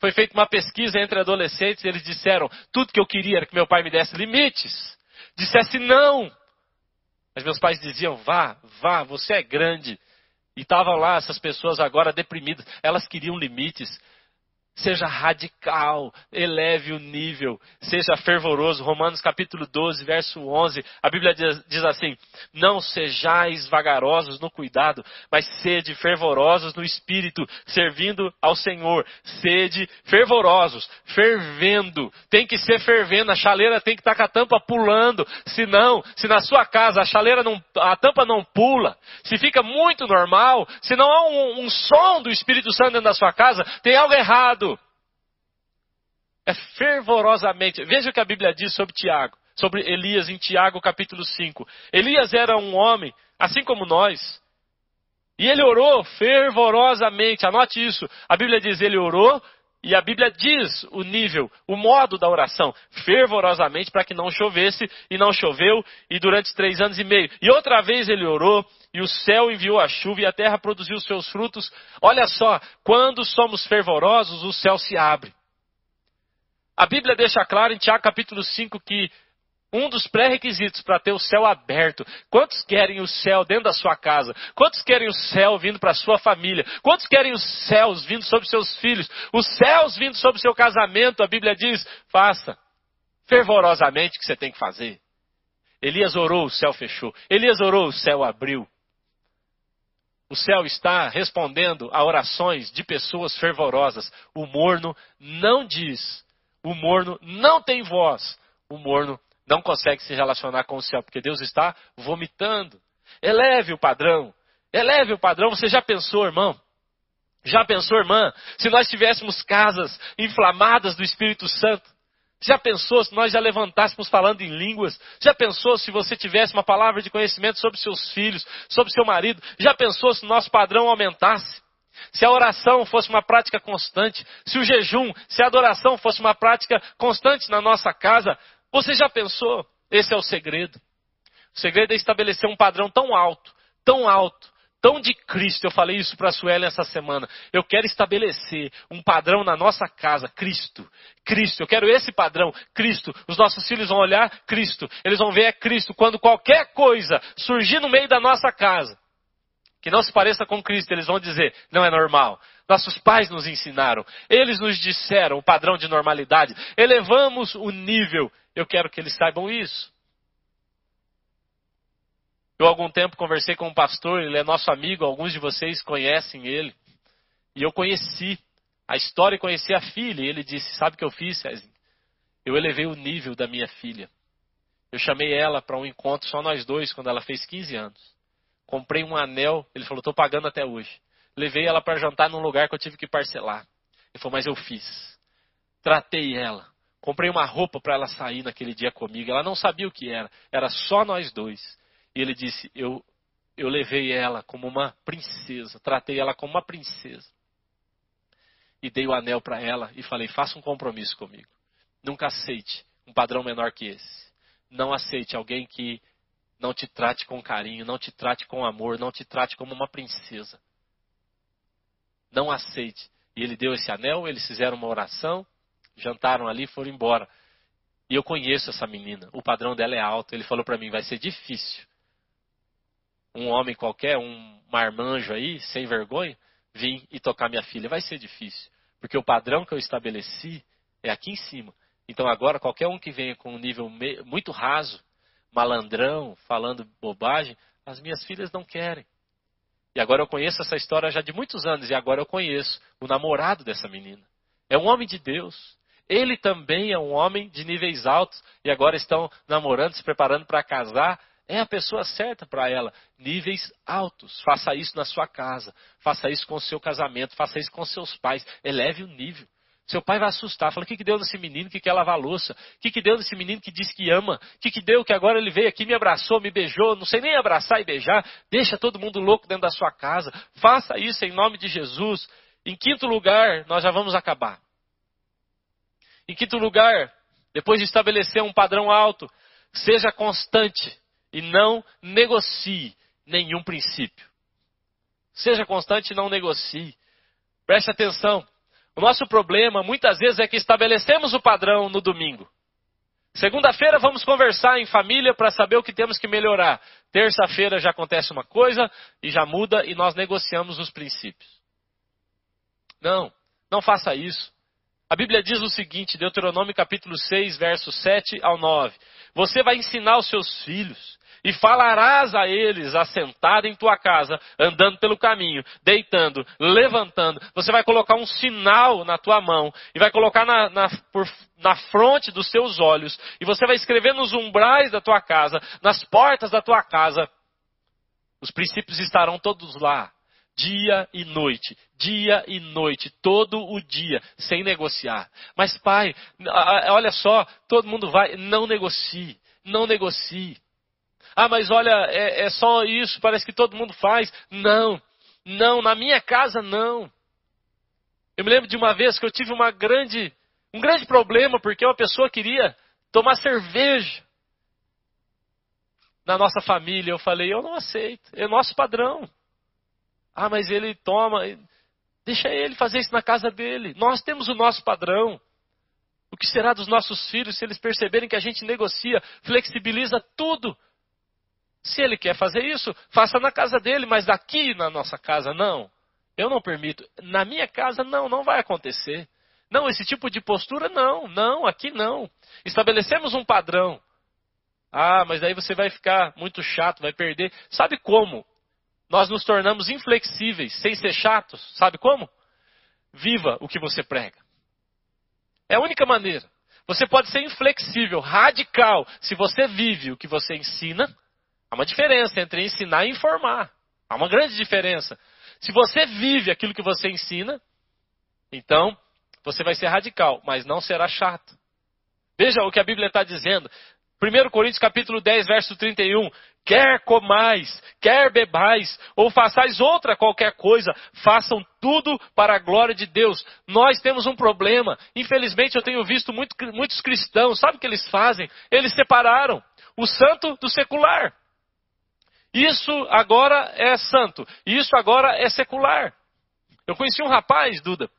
Foi feita uma pesquisa entre adolescentes eles disseram: tudo que eu queria era que meu pai me desse limites, dissesse não. Mas meus pais diziam: vá, vá, você é grande, e estavam lá essas pessoas agora deprimidas. Elas queriam limites. Seja radical, eleve o nível, seja fervoroso. Romanos capítulo 12, verso 11, a Bíblia diz, diz, assim: Não sejais vagarosos no cuidado, mas sede fervorosos no espírito, servindo ao Senhor. Sede fervorosos, fervendo. Tem que ser fervendo, a chaleira tem que estar com a tampa pulando. Senão, se na sua casa a chaleira não, a tampa não pula, se fica muito normal, se não há um, um som do Espírito Santo dentro da sua casa, tem algo errado. É fervorosamente. Veja o que a Bíblia diz sobre Tiago, sobre Elias em Tiago capítulo 5. Elias era um homem, assim como nós. E ele orou fervorosamente. Anote isso. A Bíblia diz: ele orou e a Bíblia diz o nível, o modo da oração, fervorosamente para que não chovesse, e não choveu, e durante três anos e meio. E outra vez ele orou, e o céu enviou a chuva, e a terra produziu seus frutos. Olha só, quando somos fervorosos, o céu se abre. A Bíblia deixa claro em Tiago capítulo 5 que um dos pré-requisitos para ter o céu aberto. Quantos querem o céu dentro da sua casa? Quantos querem o céu vindo para a sua família? Quantos querem os céus vindo sobre seus filhos? Os céus vindo sobre seu casamento? A Bíblia diz: faça fervorosamente o que você tem que fazer. Elias orou, o céu fechou. Elias orou, o céu abriu. O céu está respondendo a orações de pessoas fervorosas. O morno não diz o morno não tem voz. O morno não consegue se relacionar com o céu, porque Deus está vomitando. Eleve o padrão. Eleve o padrão. Você já pensou, irmão? Já pensou, irmã? Se nós tivéssemos casas inflamadas do Espírito Santo, Já pensou se nós já levantássemos falando em línguas? Já pensou se você tivesse uma palavra de conhecimento sobre seus filhos, sobre seu marido? Já pensou se nosso padrão aumentasse? Se a oração fosse uma prática constante, se o jejum, se a adoração fosse uma prática constante na nossa casa, você já pensou? Esse é o segredo. O segredo é estabelecer um padrão tão alto, tão alto, tão de Cristo. Eu falei isso para a Suelen essa semana. Eu quero estabelecer um padrão na nossa casa, Cristo. Cristo. Eu quero esse padrão, Cristo. Os nossos filhos vão olhar Cristo. Eles vão ver é Cristo. Quando qualquer coisa surgir no meio da nossa casa, que não se pareça com Cristo, eles vão dizer, não é normal. Nossos pais nos ensinaram, eles nos disseram o padrão de normalidade, elevamos o nível. Eu quero que eles saibam isso. Eu, há algum tempo, conversei com um pastor, ele é nosso amigo, alguns de vocês conhecem ele. E eu conheci a história e conheci a filha. E ele disse: Sabe o que eu fiz, Cezinho? Eu elevei o nível da minha filha. Eu chamei ela para um encontro, só nós dois, quando ela fez 15 anos. Comprei um anel, ele falou: Estou pagando até hoje. Levei ela para jantar num lugar que eu tive que parcelar. Ele falou: Mas eu fiz. Tratei ela. Comprei uma roupa para ela sair naquele dia comigo. Ela não sabia o que era. Era só nós dois. E ele disse: Eu, eu levei ela como uma princesa, tratei ela como uma princesa. E dei o anel para ela e falei: Faça um compromisso comigo. Nunca aceite um padrão menor que esse. Não aceite alguém que não te trate com carinho, não te trate com amor, não te trate como uma princesa. Não aceite. E ele deu esse anel, eles fizeram uma oração, jantaram ali e foram embora. E eu conheço essa menina, o padrão dela é alto. Ele falou para mim: vai ser difícil um homem qualquer, um marmanjo aí, sem vergonha, vir e tocar minha filha. Vai ser difícil, porque o padrão que eu estabeleci é aqui em cima. Então agora qualquer um que venha com um nível muito raso, malandrão, falando bobagem, as minhas filhas não querem. E agora eu conheço essa história já de muitos anos, e agora eu conheço o namorado dessa menina. É um homem de Deus. Ele também é um homem de níveis altos, e agora estão namorando, se preparando para casar, é a pessoa certa para ela. Níveis altos. Faça isso na sua casa. Faça isso com o seu casamento. Faça isso com seus pais. Eleve o nível. Seu pai vai assustar. Fala, o que, que deu nesse menino que quer lavar louça? O que, que deu nesse menino que diz que ama? O que, que deu que agora ele veio aqui, me abraçou, me beijou? Não sei nem abraçar e beijar. Deixa todo mundo louco dentro da sua casa. Faça isso em nome de Jesus. Em quinto lugar, nós já vamos acabar. Em quinto lugar, depois de estabelecer um padrão alto, seja constante e não negocie nenhum princípio. Seja constante e não negocie. Preste atenção. O nosso problema muitas vezes é que estabelecemos o padrão no domingo. Segunda-feira vamos conversar em família para saber o que temos que melhorar. Terça-feira já acontece uma coisa e já muda e nós negociamos os princípios. Não, não faça isso. A Bíblia diz o seguinte, Deuteronômio capítulo 6, versos 7 ao 9. Você vai ensinar os seus filhos e falarás a eles assentado em tua casa, andando pelo caminho, deitando, levantando. Você vai colocar um sinal na tua mão e vai colocar na, na, por, na fronte dos teus olhos. E você vai escrever nos umbrais da tua casa, nas portas da tua casa. Os princípios estarão todos lá dia e noite, dia e noite, todo o dia, sem negociar. Mas, pai, olha só, todo mundo vai, não negocie, não negocie. Ah, mas olha, é, é só isso, parece que todo mundo faz. Não, não, na minha casa não. Eu me lembro de uma vez que eu tive uma grande, um grande problema porque uma pessoa queria tomar cerveja na nossa família. Eu falei, eu não aceito, é nosso padrão. Ah, mas ele toma. Deixa ele fazer isso na casa dele. Nós temos o nosso padrão. O que será dos nossos filhos se eles perceberem que a gente negocia, flexibiliza tudo? Se ele quer fazer isso, faça na casa dele, mas aqui na nossa casa não. Eu não permito. Na minha casa não, não vai acontecer. Não, esse tipo de postura não, não, aqui não. Estabelecemos um padrão. Ah, mas daí você vai ficar muito chato, vai perder. Sabe como? nós nos tornamos inflexíveis, sem ser chatos. Sabe como? Viva o que você prega. É a única maneira. Você pode ser inflexível, radical, se você vive o que você ensina. Há uma diferença entre ensinar e informar. Há uma grande diferença. Se você vive aquilo que você ensina, então você vai ser radical, mas não será chato. Veja o que a Bíblia está dizendo. 1 Coríntios capítulo 10, verso 31. Quer comais, quer bebais, ou façais outra qualquer coisa, façam tudo para a glória de Deus. Nós temos um problema. Infelizmente eu tenho visto muito, muitos cristãos, sabe o que eles fazem? Eles separaram o santo do secular. Isso agora é santo, isso agora é secular. Eu conheci um rapaz, Duda,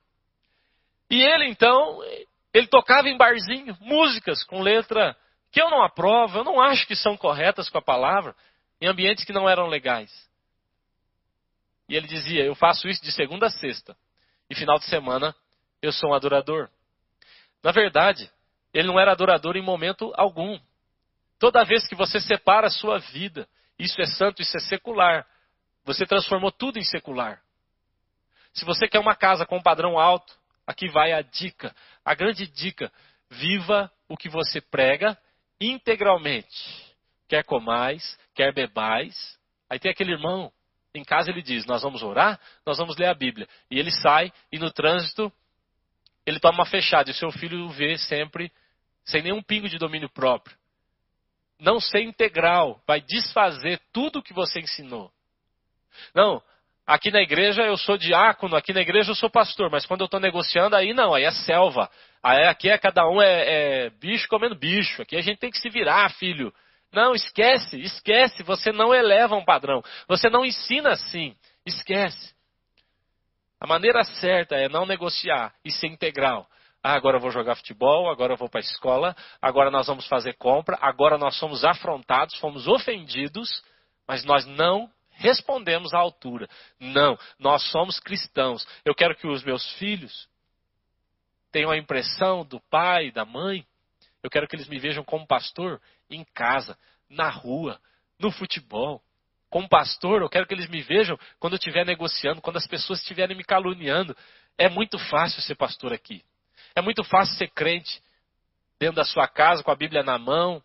e ele então, ele tocava em barzinho, músicas com letra que eu não aprovo, eu não acho que são corretas com a palavra, em ambientes que não eram legais. E ele dizia: Eu faço isso de segunda a sexta, e final de semana eu sou um adorador. Na verdade, ele não era adorador em momento algum. Toda vez que você separa a sua vida, isso é santo, isso é secular, você transformou tudo em secular. Se você quer uma casa com um padrão alto, aqui vai a dica. A grande dica: viva o que você prega integralmente. Quer comais, quer bebais. Aí tem aquele irmão, em casa ele diz: Nós vamos orar, nós vamos ler a Bíblia. E ele sai e no trânsito ele toma uma fechada. E o seu filho o vê sempre sem nenhum pingo de domínio próprio. Não ser integral, vai desfazer tudo o que você ensinou. Não, aqui na igreja eu sou diácono, aqui na igreja eu sou pastor, mas quando eu estou negociando, aí não, aí é selva. Aí aqui é cada um é, é bicho comendo bicho. Aqui a gente tem que se virar, filho. Não, esquece, esquece. Você não eleva um padrão. Você não ensina assim. Esquece. A maneira certa é não negociar e ser integral. Ah, agora eu vou jogar futebol, agora eu vou para a escola, agora nós vamos fazer compra, agora nós somos afrontados, fomos ofendidos, mas nós não respondemos à altura. Não, nós somos cristãos. Eu quero que os meus filhos tenham a impressão do pai, da mãe. Eu quero que eles me vejam como pastor em casa, na rua, no futebol. Como pastor, eu quero que eles me vejam quando eu estiver negociando, quando as pessoas estiverem me caluniando. É muito fácil ser pastor aqui. É muito fácil ser crente dentro da sua casa, com a Bíblia na mão,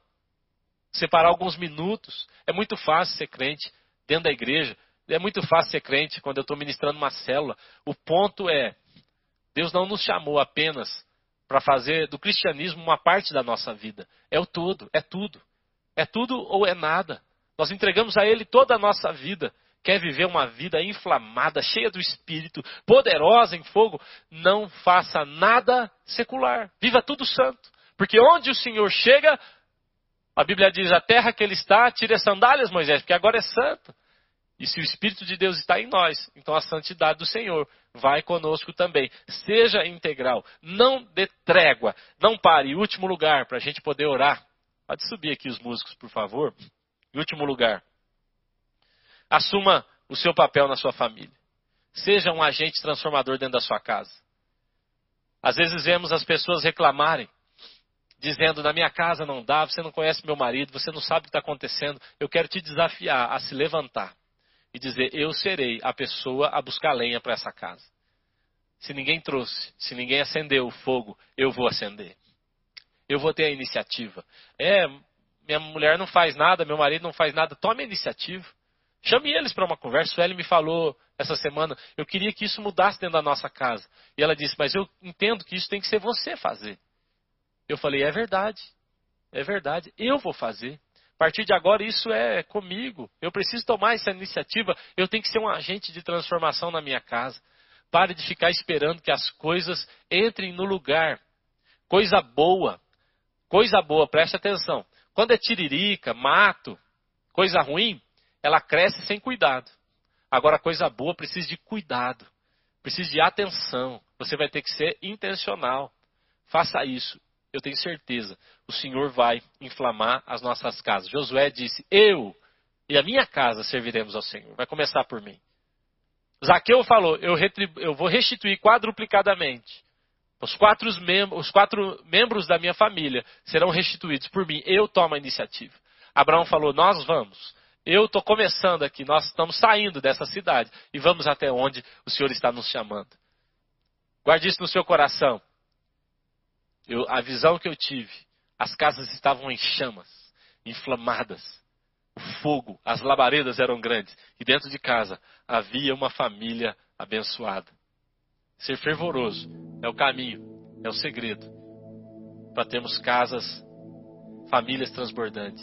separar alguns minutos. É muito fácil ser crente dentro da igreja. É muito fácil ser crente quando eu estou ministrando uma célula. O ponto é Deus não nos chamou apenas para fazer do cristianismo uma parte da nossa vida. É o todo, é tudo. É tudo ou é nada. Nós entregamos a Ele toda a nossa vida. Quer viver uma vida inflamada, cheia do Espírito, poderosa em fogo? Não faça nada secular. Viva tudo santo. Porque onde o Senhor chega, a Bíblia diz: a terra que Ele está, tire as sandálias, Moisés, porque agora é santo. E se o Espírito de Deus está em nós, então a santidade do Senhor vai conosco também. Seja integral, não dê trégua, não pare. Último lugar, para a gente poder orar. Pode subir aqui os músicos, por favor. Em último lugar, assuma o seu papel na sua família. Seja um agente transformador dentro da sua casa. Às vezes vemos as pessoas reclamarem, dizendo: na minha casa não dá, você não conhece meu marido, você não sabe o que está acontecendo. Eu quero te desafiar a se levantar e dizer: Eu serei a pessoa a buscar lenha para essa casa. Se ninguém trouxe, se ninguém acendeu o fogo, eu vou acender. Eu vou ter a iniciativa. É, minha mulher não faz nada, meu marido não faz nada, tome a iniciativa. Chame eles para uma conversa. O Eli me falou essa semana, eu queria que isso mudasse dentro da nossa casa. E ela disse, mas eu entendo que isso tem que ser você fazer. Eu falei, é verdade. É verdade. Eu vou fazer. A partir de agora, isso é comigo. Eu preciso tomar essa iniciativa. Eu tenho que ser um agente de transformação na minha casa. Pare de ficar esperando que as coisas entrem no lugar. Coisa boa. Coisa boa, preste atenção. Quando é tiririca, mato, coisa ruim, ela cresce sem cuidado. Agora, coisa boa precisa de cuidado, precisa de atenção. Você vai ter que ser intencional. Faça isso eu tenho certeza, o Senhor vai inflamar as nossas casas. Josué disse: Eu e a minha casa serviremos ao Senhor. Vai começar por mim. Zaqueu falou: Eu, eu vou restituir quadruplicadamente. Os quatro, os quatro membros da minha família serão restituídos por mim. Eu tomo a iniciativa. Abraão falou: Nós vamos. Eu estou começando aqui, nós estamos saindo dessa cidade e vamos até onde o Senhor está nos chamando. Guarde isso no seu coração. Eu, a visão que eu tive, as casas estavam em chamas, inflamadas. O fogo, as labaredas eram grandes. E dentro de casa havia uma família abençoada. Ser fervoroso é o caminho, é o segredo. para termos casas, famílias transbordantes.